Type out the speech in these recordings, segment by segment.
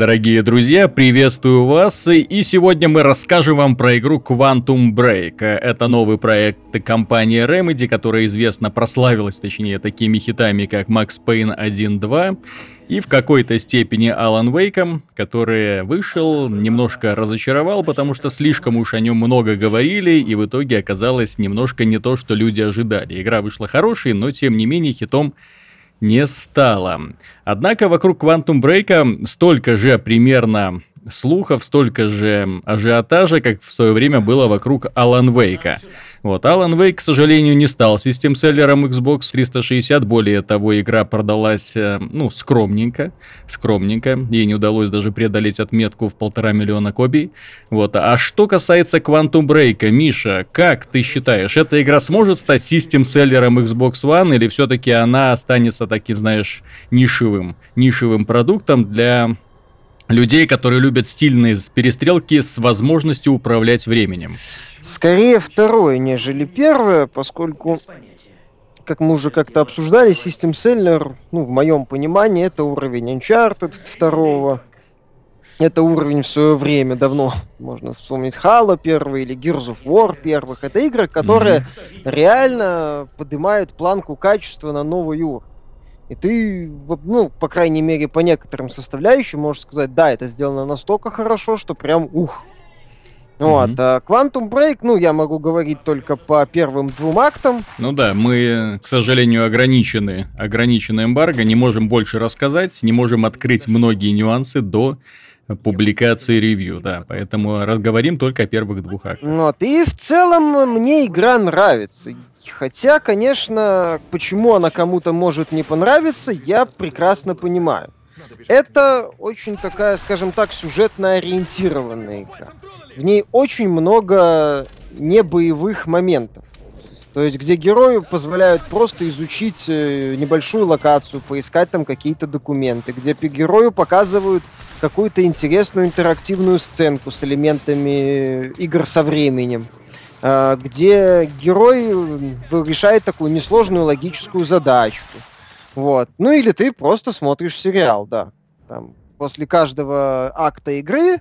Дорогие друзья, приветствую вас, и сегодня мы расскажем вам про игру Quantum Break. Это новый проект компании Remedy, которая известно прославилась, точнее, такими хитами, как Max Payne 1.2 и в какой-то степени Alan Wake, который вышел, немножко разочаровал, потому что слишком уж о нем много говорили, и в итоге оказалось немножко не то, что люди ожидали. Игра вышла хорошей, но тем не менее хитом не стало. Однако вокруг Quantum Break столько же примерно слухов, столько же ажиотажа, как в свое время было вокруг Alan Wake. Вот, Alan Wake, к сожалению, не стал систем-селлером Xbox 360, более того, игра продалась, э, ну, скромненько, скромненько, ей не удалось даже преодолеть отметку в полтора миллиона копий. Вот, а что касается Quantum Break, Миша, как ты считаешь, эта игра сможет стать систем-селлером Xbox One, или все-таки она останется таким, знаешь, нишевым, нишевым продуктом для людей, которые любят стильные перестрелки с возможностью управлять временем. Скорее второе, нежели первое, поскольку, как мы уже как-то обсуждали, System Seller, ну, в моем понимании, это уровень Uncharted второго, это уровень в свое время давно, можно вспомнить Halo первый или Gears of War первых. Это игры, которые mm-hmm. реально поднимают планку качества на новый уровень. И ты, ну, по крайней мере, по некоторым составляющим можешь сказать, да, это сделано настолько хорошо, что прям ух. Mm-hmm. Вот. А Quantum Break, ну, я могу говорить только по первым двум актам. Ну да, мы, к сожалению, ограничены, ограничены эмбарго, не можем больше рассказать, не можем открыть многие нюансы до публикации ревью, да, поэтому разговорим только о первых двух актах. Вот, и в целом мне игра нравится. Хотя, конечно, почему она кому-то может не понравиться, я прекрасно понимаю. Это очень такая, скажем так, сюжетно ориентированная игра. В ней очень много небоевых моментов. То есть, где герою позволяют просто изучить э, небольшую локацию, поискать там какие-то документы, где герою показывают какую-то интересную интерактивную сценку с элементами игр со временем. Э, где герой решает такую несложную логическую задачку. Вот. Ну или ты просто смотришь сериал, да. Там, после каждого акта игры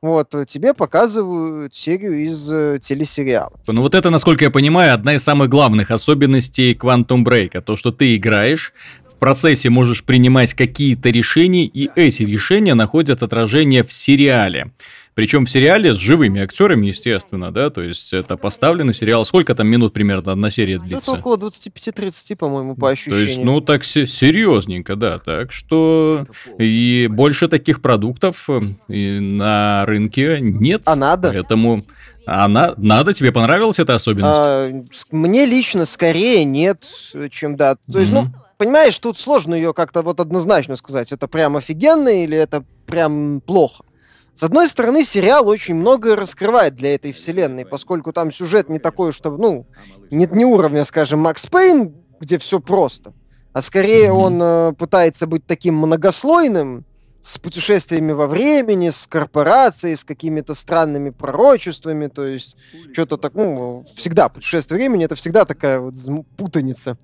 вот, тебе показывают серию из э, телесериала. Ну вот это, насколько я понимаю, одна из самых главных особенностей Quantum Break. То, что ты играешь, процессе можешь принимать какие-то решения, и эти решения находят отражение в сериале. Причем в сериале с живыми актерами, естественно, да, то есть это поставленный сериал. Сколько там минут примерно одна серия длится? Это около 25-30, по-моему, по ощущениям. То есть, ну, так серьезненько, да. Так что и больше таких продуктов э, на рынке нет. А надо? Поэтому... А на, надо? Тебе понравилась эта особенность? А, мне лично скорее нет, чем да. То есть, mm-hmm. ну, понимаешь, тут сложно ее как-то вот однозначно сказать. Это прям офигенно или это прям плохо. С одной стороны, сериал очень многое раскрывает для этой вселенной, поскольку там сюжет не такой, что, ну, нет не уровня, скажем, Макс Пейн, где все просто, а скорее mm-hmm. он э, пытается быть таким многослойным, с путешествиями во времени, с корпорацией, с какими-то странными пророчествами, то есть что-то так, ну, всегда путешествие времени, это всегда такая вот путаница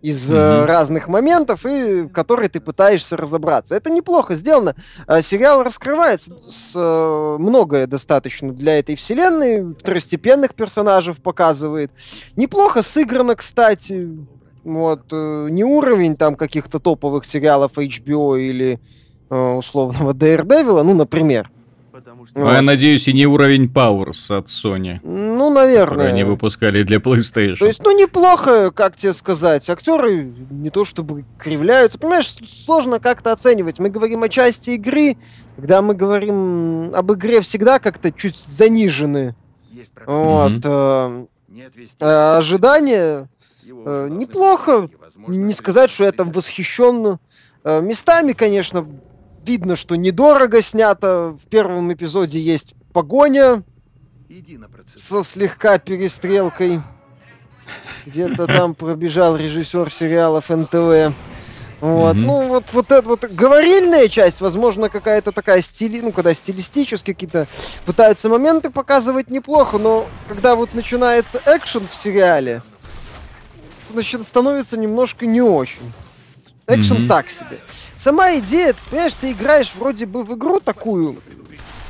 из mm-hmm. разных моментов, и в которой ты пытаешься разобраться. Это неплохо сделано. А, сериал раскрывает с, э, многое достаточно для этой вселенной, второстепенных персонажей показывает. Неплохо сыграно, кстати. Вот, э, не уровень там каких-то топовых сериалов HBO или условного Daredevil, ну, например. Ну, вот. я надеюсь, и не уровень Powers от Sony. Ну, наверное. они выпускали для PlayStation. То есть, ну, неплохо, как тебе сказать. Актеры не то чтобы кривляются. Понимаешь, сложно как-то оценивать. Мы говорим о части игры, когда мы говорим об игре всегда как-то чуть занижены. Вот. Mm-hmm. Э, ожидания э, неплохо. Не сказать, что я там восхищен. Э, местами, конечно, видно, что недорого снято. В первом эпизоде есть погоня со слегка перестрелкой. Где-то там пробежал режиссер сериалов НТВ. Вот, mm-hmm. ну вот, вот эта вот говорильная часть, возможно, какая-то такая стили, ну, когда стилистически какие-то пытаются моменты показывать неплохо, но когда вот начинается экшен в сериале, значит, становится немножко не очень. Экшен mm-hmm. так себе. Сама идея, понимаешь, ты играешь вроде бы в игру такую,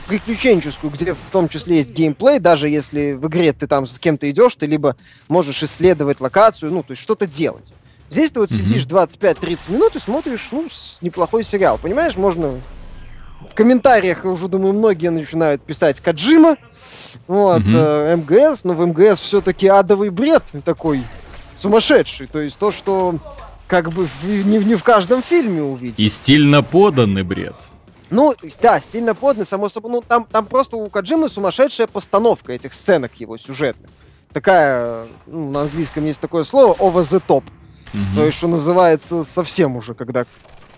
приключенческую, где в том числе есть геймплей, даже если в игре ты там с кем-то идешь, ты либо можешь исследовать локацию, ну, то есть что-то делать. Здесь ты вот mm-hmm. сидишь 25-30 минут и смотришь, ну, неплохой сериал. Понимаешь, можно в комментариях уже, думаю, многие начинают писать Каджима, вот, mm-hmm. э, МГС, но в МГС все-таки адовый бред такой сумасшедший. То есть то, что как бы не, не в каждом фильме увидеть. И стильно поданный бред. Ну, да, стильно поданный, само собой. Ну, там, там просто у Каджимы сумасшедшая постановка этих сценок его сюжетных. Такая, ну, на английском есть такое слово, over the top. Угу. То есть, что называется, совсем уже, когда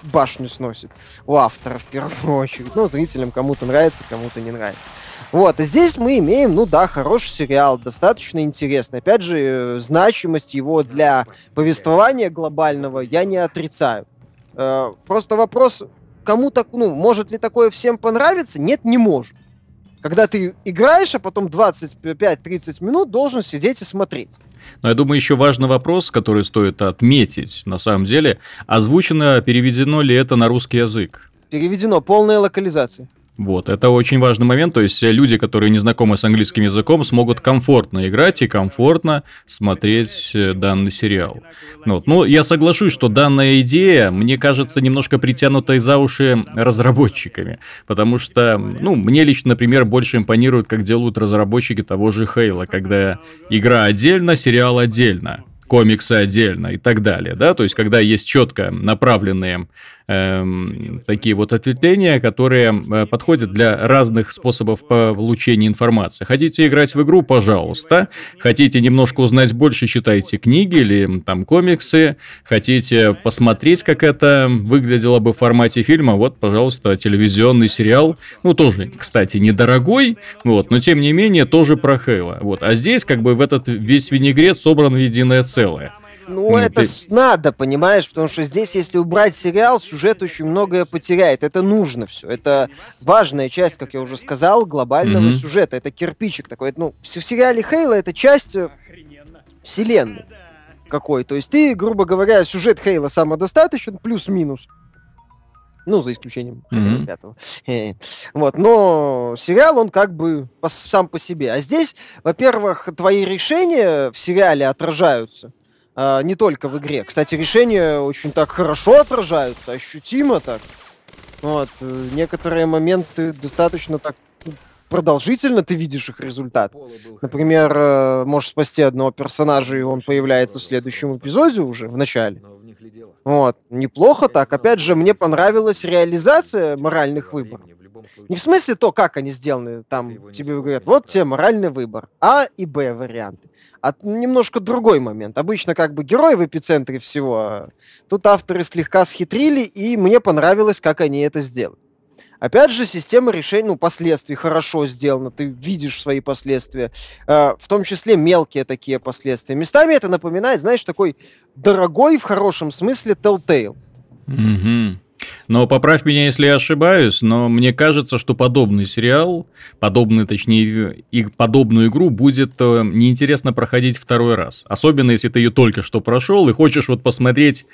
башню сносит. У автора, в первую очередь. Ну, зрителям кому-то нравится, кому-то не нравится. Вот, и здесь мы имеем, ну да, хороший сериал, достаточно интересный. Опять же, э, значимость его для повествования глобального я не отрицаю. Э, просто вопрос, кому так, ну, может ли такое всем понравиться? Нет, не может. Когда ты играешь, а потом 25-30 минут должен сидеть и смотреть. Но я думаю, еще важный вопрос, который стоит отметить, на самом деле, озвучено, переведено ли это на русский язык? Переведено, полная локализация. Вот, это очень важный момент, то есть люди, которые не знакомы с английским языком, смогут комфортно играть и комфортно смотреть э, данный сериал. Вот. Ну, я соглашусь, что данная идея, мне кажется, немножко притянутой за уши разработчиками, потому что, ну, мне лично, например, больше импонирует, как делают разработчики того же Хейла, когда игра отдельно, сериал отдельно комиксы отдельно и так далее, да, то есть когда есть четко направленные Эм, такие вот ответвления, которые э, подходят для разных способов получения информации. Хотите играть в игру, пожалуйста. Хотите немножко узнать больше, читайте книги или там комиксы. Хотите посмотреть, как это выглядело бы в формате фильма, вот, пожалуйста, телевизионный сериал. Ну, тоже, кстати, недорогой, вот, но тем не менее тоже про Хейла. Вот. А здесь как бы в этот весь винегрет собран в единое целое. Ну, ну это ты... надо, понимаешь, потому что здесь, если убрать сериал, сюжет очень многое потеряет. Это нужно все. Это важная часть, как я уже сказал, глобального mm-hmm. сюжета. Это кирпичик такой. Ну, в сериале Хейла это часть э, вселенной какой. То есть ты, грубо говоря, сюжет Хейла самодостаточен, плюс-минус. Ну, за исключением mm-hmm. пятого. вот, но сериал, он как бы по, сам по себе. А здесь, во-первых, твои решения в сериале отражаются а, не только в игре. Кстати, решения очень так хорошо отражаются, ощутимо так. Вот, э, некоторые моменты достаточно так ну, продолжительно ты видишь их результат. Например, э, можешь спасти одного персонажа, и он появляется в следующем эпизоде уже, в начале. Вот, неплохо так. Опять же, мне понравилась реализация моральных выборов. Не в смысле то, как они сделаны, там тебе говорят, вот тебе моральный выбор. А и Б варианты. А немножко другой момент. Обычно как бы герой в эпицентре всего. А тут авторы слегка схитрили, и мне понравилось, как они это сделали. Опять же, система решений, ну, последствий хорошо сделана, ты видишь свои последствия, э, в том числе мелкие такие последствия. Местами это напоминает, знаешь, такой дорогой в хорошем смысле Telltale. Mm-hmm. Но поправь меня, если я ошибаюсь, но мне кажется, что подобный сериал, подобный, точнее, и подобную игру будет э, неинтересно проходить второй раз. Особенно, если ты ее только что прошел и хочешь вот посмотреть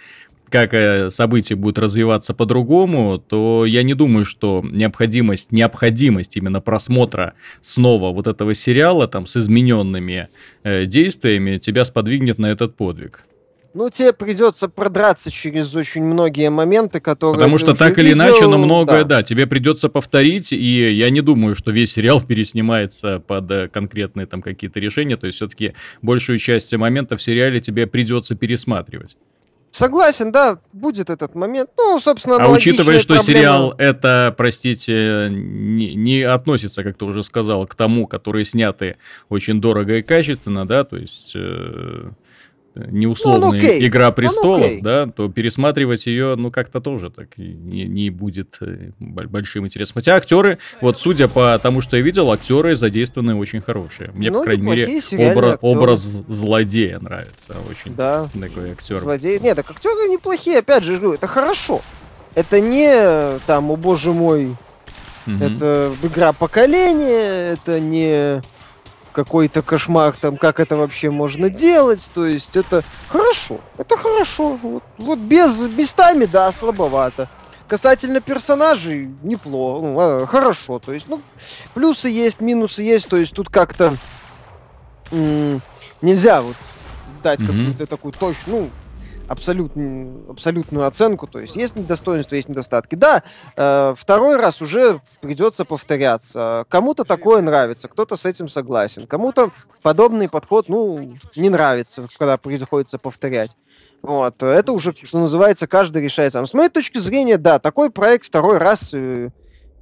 как э, события будут развиваться по-другому, то я не думаю, что необходимость, необходимость именно просмотра снова вот этого сериала там с измененными э, действиями тебя сподвигнет на этот подвиг. Ну, тебе придется продраться через очень многие моменты, которые... Потому что так или видел, иначе, но многое, да. да, тебе придется повторить, и я не думаю, что весь сериал переснимается под э, конкретные там какие-то решения, то есть все-таки большую часть моментов в сериале тебе придется пересматривать. Согласен, да, будет этот момент. Ну, собственно, А учитывая, что проблема... сериал это, простите, не, не относится, как ты уже сказал, к тому, которые сняты очень дорого и качественно, да, то есть... Э неусловная ну, ну, игра престолов, ну, да, то пересматривать ее, ну, как-то тоже так не, не будет э, большим интересом. Хотя актеры, вот судя по тому, что я видел, актеры задействованы очень хорошие. Мне, ну, по крайней мере, обра- образ злодея нравится очень. Да. Такой актер. Злодей. Нет, так актеры неплохие, опять же, это хорошо. Это не там, о боже мой, угу. это игра поколения, это не какой-то кошмар, там, как это вообще можно делать, то есть это хорошо, это хорошо, вот, вот без, местами, да, слабовато. Касательно персонажей, неплохо, ну, а, хорошо. То есть, ну, плюсы есть, минусы есть. То есть тут как-то м- нельзя вот дать mm-hmm. какую-то такую точную, ну, абсолютную, абсолютную оценку, то есть есть недостоинства, есть недостатки. Да, э, второй раз уже придется повторяться. Кому-то такое нравится, кто-то с этим согласен, кому-то подобный подход, ну, не нравится, когда приходится повторять. Вот, это уже, что называется, каждый решает сам. С моей точки зрения, да, такой проект второй раз, э,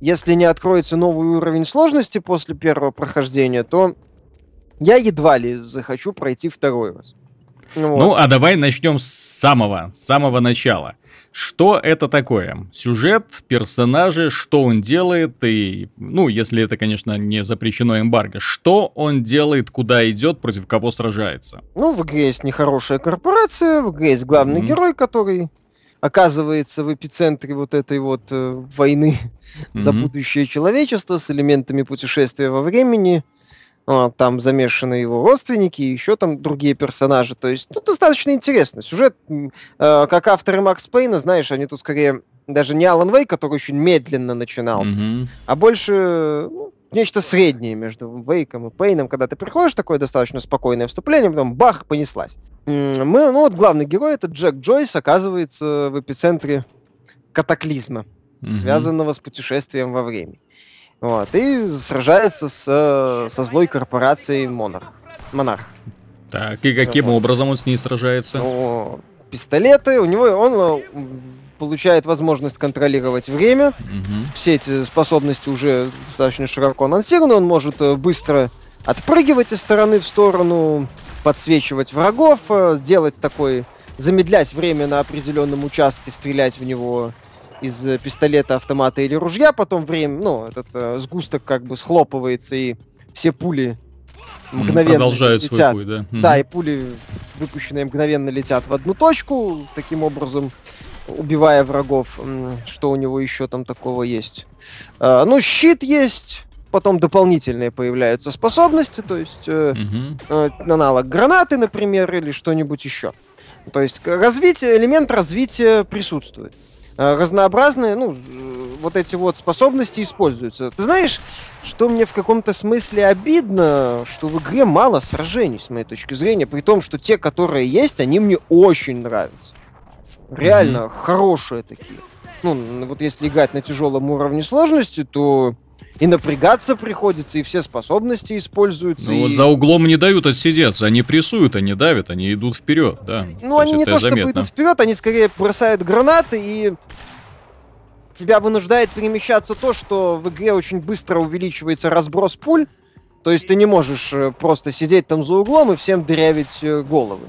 если не откроется новый уровень сложности после первого прохождения, то я едва ли захочу пройти второй раз. Ну, вот. ну, а давай начнем с самого, с самого начала. Что это такое? Сюжет, персонажи, что он делает и, ну, если это, конечно, не запрещено эмбарго, что он делает, куда идет, против кого сражается? Ну, в игре есть нехорошая корпорация, в игре есть главный mm-hmm. герой, который оказывается в эпицентре вот этой вот э, войны mm-hmm. за будущее человечества с элементами путешествия во времени. А, там замешаны его родственники и еще там другие персонажи. То есть, ну, достаточно интересно. Сюжет, э, как авторы Макс Пейна, знаешь, они тут скорее даже не Алан Вей, который очень медленно начинался, mm-hmm. а больше ну, нечто среднее между Вейком и Пейном, когда ты приходишь, такое достаточно спокойное вступление, потом бах, понеслась. Мы, ну вот главный герой, это Джек Джойс, оказывается в эпицентре катаклизма, mm-hmm. связанного с путешествием во времени. Вот, и сражается с, э, со злой корпорацией Монарх. Монарх. Так, и каким вот. образом он с ней сражается? Ну, пистолеты, у него он э, получает возможность контролировать время. Угу. Все эти способности уже достаточно широко анонсированы. Он может э, быстро отпрыгивать из стороны в сторону, подсвечивать врагов, делать такой, замедлять время на определенном участке, стрелять в него из э, пистолета, автомата или ружья, потом время, ну, этот э, сгусток как бы схлопывается, и все пули мгновенно Продолжают летят. свой путь, да? Да, и пули, выпущенные мгновенно летят в одну точку, таким образом убивая врагов. Что у него еще там такого есть? А, ну, щит есть, потом дополнительные появляются способности, то есть э, э, аналог гранаты, например, или что-нибудь еще. То есть развитие, элемент развития присутствует. Э, разнообразные, ну, вот эти вот способности используются. Ты знаешь, что мне в каком-то смысле обидно, что в игре мало сражений, с моей точки зрения, при том, что те, которые есть, они мне очень нравятся. Реально mm-hmm. хорошие такие. Ну, вот если играть на тяжелом уровне сложности, то и напрягаться приходится, и все способности используются. Ну и... вот за углом не дают отсидеться, они прессуют, они давят, они идут вперед, да. Ну, то они не то, заметно. чтобы идут вперед, они скорее бросают гранаты и тебя вынуждает перемещаться то, что в игре очень быстро увеличивается разброс пуль, то есть ты не можешь э, просто сидеть там за углом и всем дырявить э, головы.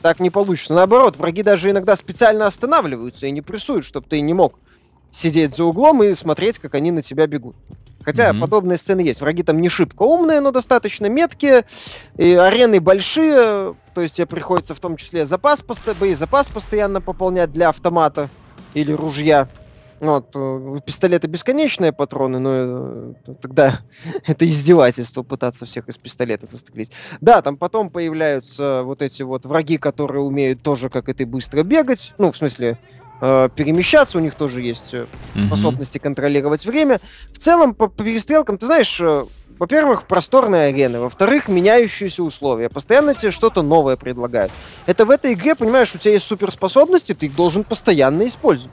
Так не получится. Наоборот, враги даже иногда специально останавливаются и не прессуют, чтобы ты не мог сидеть за углом и смотреть, как они на тебя бегут. Хотя mm-hmm. подобные сцены есть. Враги там не шибко умные, но достаточно меткие. И арены большие. То есть тебе приходится в том числе запас, боезапас постоянно пополнять для автомата или ружья. Вот, у пистолета бесконечные патроны, но э, тогда это издевательство пытаться всех из пистолета застрелить. Да, там потом появляются вот эти вот враги, которые умеют тоже, как и ты, быстро бегать. Ну, в смысле, э, перемещаться, у них тоже есть э, способности mm-hmm. контролировать время. В целом, по, по перестрелкам, ты знаешь, э, во-первых, просторные арены, во-вторых, меняющиеся условия. Постоянно тебе что-то новое предлагают. Это в этой игре, понимаешь, у тебя есть суперспособности, ты их должен постоянно использовать.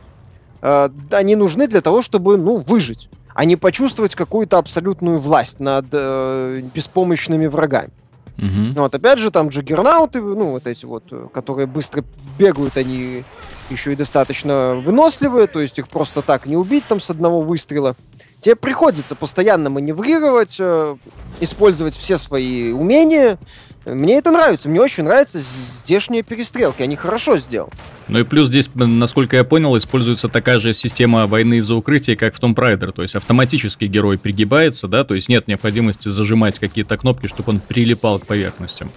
Э, они нужны для того, чтобы, ну, выжить, а не почувствовать какую-то абсолютную власть над э, беспомощными врагами. Угу. Вот, опять же, там джаггернауты, ну, вот эти вот, э, которые быстро бегают, они еще и достаточно выносливые, то есть их просто так не убить там с одного выстрела. Тебе приходится постоянно маневрировать, э, использовать все свои умения. Мне это нравится. Мне очень нравятся здешние перестрелки. Они хорошо сделаны. Ну и плюс здесь, насколько я понял, используется такая же система войны за укрытие, как в Tomb Raider. То есть автоматически герой пригибается, да, то есть нет необходимости зажимать какие-то кнопки, чтобы он прилипал к поверхностям.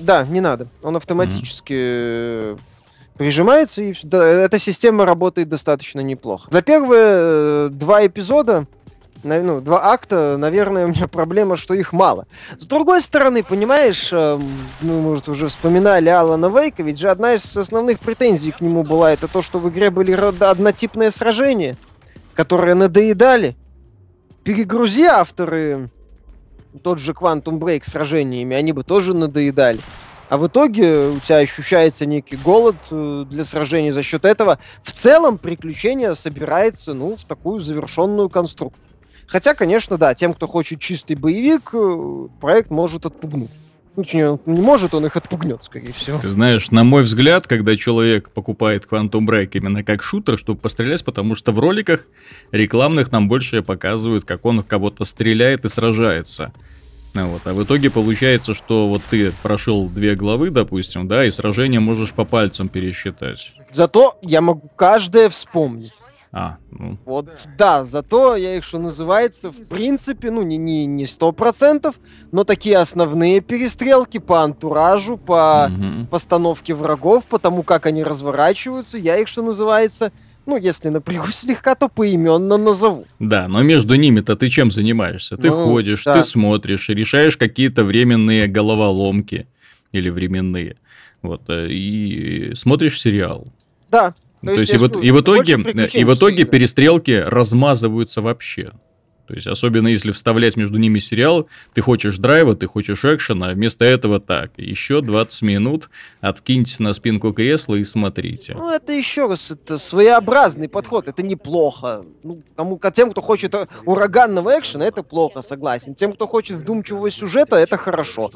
Да, не надо. Он автоматически mm-hmm прижимается, и да, эта система работает достаточно неплохо. За первые э, два эпизода ну, два акта, наверное, у меня проблема, что их мало. С другой стороны, понимаешь, э, ну, может, уже вспоминали Алана Вейка, ведь же одна из основных претензий к нему была, это то, что в игре были однотипные сражения, которые надоедали. Перегрузи авторы тот же Quantum Break сражениями, они бы тоже надоедали. А в итоге у тебя ощущается некий голод э, для сражений за счет этого. В целом приключение собирается, ну, в такую завершенную конструкцию. Хотя, конечно, да, тем, кто хочет чистый боевик, э, проект может отпугнуть. Ну, точнее, не может, он их отпугнет, скорее всего. Ты знаешь, на мой взгляд, когда человек покупает Quantum Break именно как шутер, чтобы пострелять, потому что в роликах рекламных нам больше показывают, как он кого-то стреляет и сражается. Вот. А в итоге получается, что вот ты прошел две главы, допустим, да, и сражение можешь по пальцам пересчитать. Зато я могу каждое вспомнить. А, ну. Вот, да, зато я их, что называется, в принципе, ну, не, не, не процентов, но такие основные перестрелки по антуражу, по угу. постановке врагов, по тому, как они разворачиваются, я их, что называется, ну, если напрягу слегка, то поименно назову. Да, но между ними-то ты чем занимаешься? Ты ну, ходишь, да. ты смотришь, решаешь какие-то временные головоломки или временные. Вот, э, и смотришь сериал. Да, то, То есть, есть и, в, и, в итоге, и в итоге перестрелки размазываются вообще. То есть, особенно если вставлять между ними сериал, ты хочешь драйва, ты хочешь экшена, а вместо этого так, еще 20 минут, откиньтесь на спинку кресла и смотрите. Ну, это еще раз, это своеобразный подход, это неплохо. Ну, тому, тем, кто хочет ураганного экшена, это плохо, согласен. Тем, кто хочет вдумчивого сюжета, это хорошо.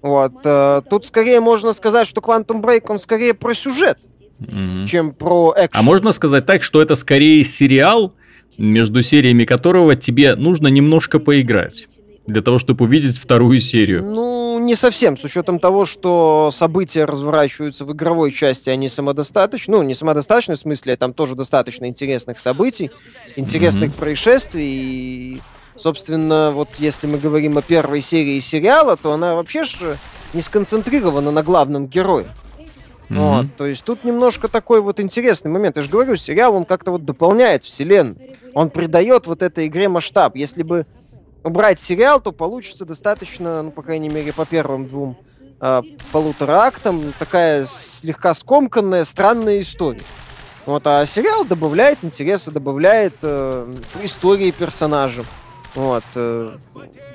Вот, э, тут скорее можно сказать, что Quantum Break, он скорее про сюжет mm-hmm. чем про экшен. А можно сказать так, что это скорее сериал, между сериями которого тебе нужно немножко поиграть? для того, чтобы увидеть вторую серию? Ну, не совсем, с учетом того, что события разворачиваются в игровой части, они самодостаточны. Ну, не самодостаточны, в смысле, там тоже достаточно интересных событий, интересных mm-hmm. происшествий. И, собственно, вот если мы говорим о первой серии сериала, то она вообще же не сконцентрирована на главном герое. Mm-hmm. Вот, то есть тут немножко такой вот интересный момент. Я же говорю, сериал, он как-то вот дополняет вселенную. Он придает вот этой игре масштаб. Если бы убрать сериал, то получится достаточно, ну, по крайней мере, по первым двум э, полутора актам, такая слегка скомканная, странная история. Вот, а сериал добавляет интереса, добавляет э, истории персонажам. Вот. Э,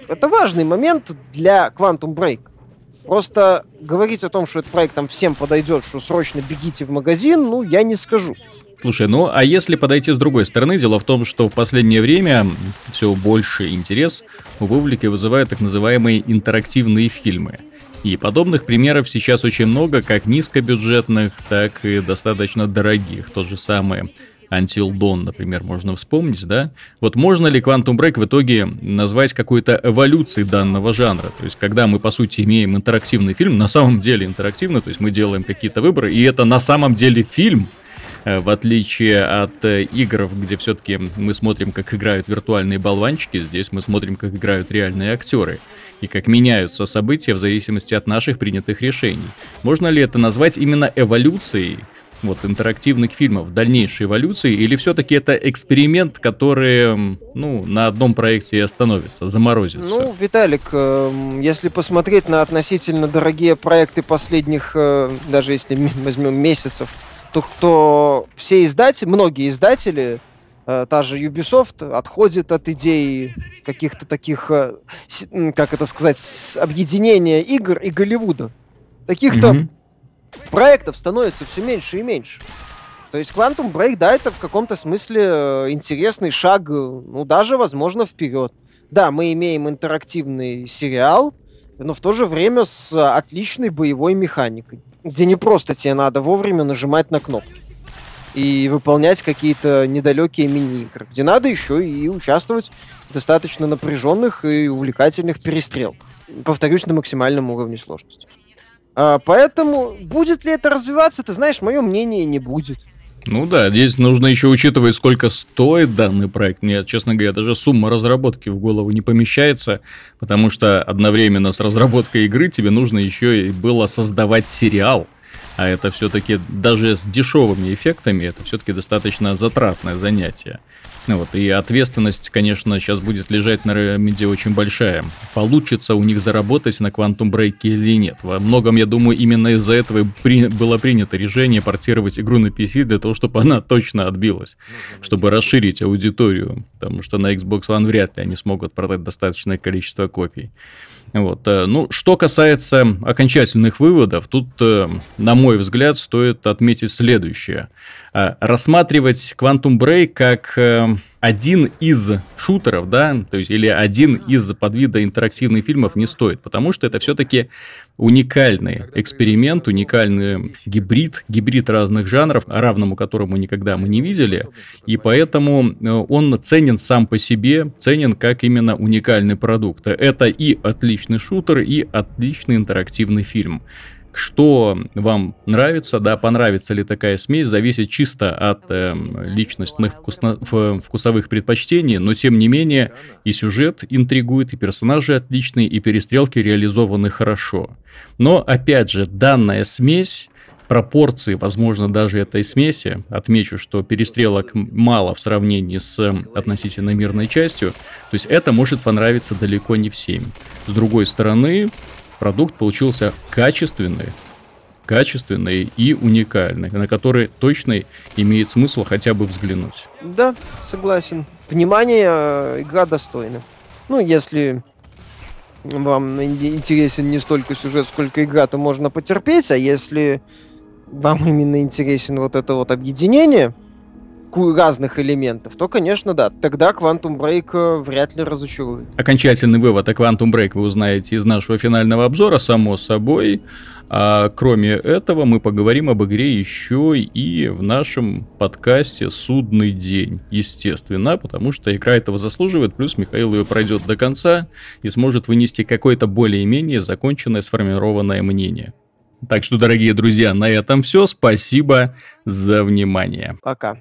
это важный момент для Quantum Break. Просто говорить о том, что этот проект там всем подойдет, что срочно бегите в магазин, ну, я не скажу. Слушай, ну а если подойти с другой стороны, дело в том, что в последнее время все больше интерес у публики вызывают так называемые интерактивные фильмы. И подобных примеров сейчас очень много, как низкобюджетных, так и достаточно дорогих. Тот же самый Until Dawn, например, можно вспомнить, да? Вот можно ли Quantum Break в итоге назвать какой-то эволюцией данного жанра? То есть, когда мы, по сути, имеем интерактивный фильм, на самом деле интерактивный, то есть мы делаем какие-то выборы, и это на самом деле фильм, э, в отличие от э, игр, где все-таки мы смотрим, как играют виртуальные болванчики, здесь мы смотрим, как играют реальные актеры и как меняются события в зависимости от наших принятых решений. Можно ли это назвать именно эволюцией вот интерактивных фильмов, дальнейшей эволюции, или все-таки это эксперимент, который, ну, на одном проекте и остановится, заморозится? Ну, Виталик, эм, если посмотреть на относительно дорогие проекты последних, э, даже если возьмем месяцев, то кто все издатели, многие издатели, э, та же Ubisoft отходит от идей каких-то таких, э, как это сказать, объединения игр и Голливуда. Таких-то mm-hmm проектов становится все меньше и меньше. То есть Quantum Break, да, это в каком-то смысле э, интересный шаг, ну, даже, возможно, вперед. Да, мы имеем интерактивный сериал, но в то же время с отличной боевой механикой, где не просто тебе надо вовремя нажимать на кнопки и выполнять какие-то недалекие мини-игры, где надо еще и участвовать в достаточно напряженных и увлекательных перестрелках. Повторюсь, на максимальном уровне сложности. А, поэтому будет ли это развиваться, ты знаешь, мое мнение не будет. Ну да, здесь нужно еще учитывать, сколько стоит данный проект. Мне, честно говоря, даже сумма разработки в голову не помещается, потому что одновременно с разработкой игры тебе нужно еще и было создавать сериал. А это все-таки даже с дешевыми эффектами, это все-таки достаточно затратное занятие. Вот, и ответственность, конечно, сейчас будет лежать на Remedy очень большая. Получится у них заработать на Quantum Break или нет. Во многом, я думаю, именно из-за этого при... было принято решение портировать игру на PC для того, чтобы она точно отбилась, чтобы расширить аудиторию, потому что на Xbox One вряд ли они смогут продать достаточное количество копий. Вот. Э, ну, что касается окончательных выводов, тут, э, на мой взгляд, стоит отметить следующее. Э, рассматривать Quantum Break как один из шутеров, да, то есть или один из подвида интерактивных фильмов не стоит, потому что это все-таки уникальный эксперимент, уникальный гибрид, гибрид разных жанров, равному которому никогда мы не видели, и поэтому э, он ценен сам по себе, ценен как именно уникальный продукт. Это и отличный шутер, и отличный интерактивный фильм. Что вам нравится, да, понравится ли такая смесь, зависит чисто от э, личностных вкусно, вкусовых предпочтений, но тем не менее и сюжет интригует, и персонажи отличные, и перестрелки реализованы хорошо. Но, опять же, данная смесь пропорции, возможно, даже этой смеси. Отмечу, что перестрелок мало в сравнении с относительно мирной частью. То есть это может понравиться далеко не всем. С другой стороны, продукт получился качественный, качественный и уникальный, на который точно имеет смысл хотя бы взглянуть. Да, согласен. Внимание, э, игра достойна. Ну, если вам интересен не столько сюжет, сколько игра, то можно потерпеть, а если вам именно интересен вот это вот объединение, разных элементов, то, конечно, да, тогда Quantum Break э, вряд ли разочарует. Окончательный вывод о Quantum Break вы узнаете из нашего финального обзора, само собой. А кроме этого, мы поговорим об игре еще и в нашем подкасте «Судный день», естественно, потому что игра этого заслуживает, плюс Михаил ее пройдет до конца и сможет вынести какое-то более-менее законченное, сформированное мнение. Так что, дорогие друзья, на этом все. Спасибо за внимание. Пока.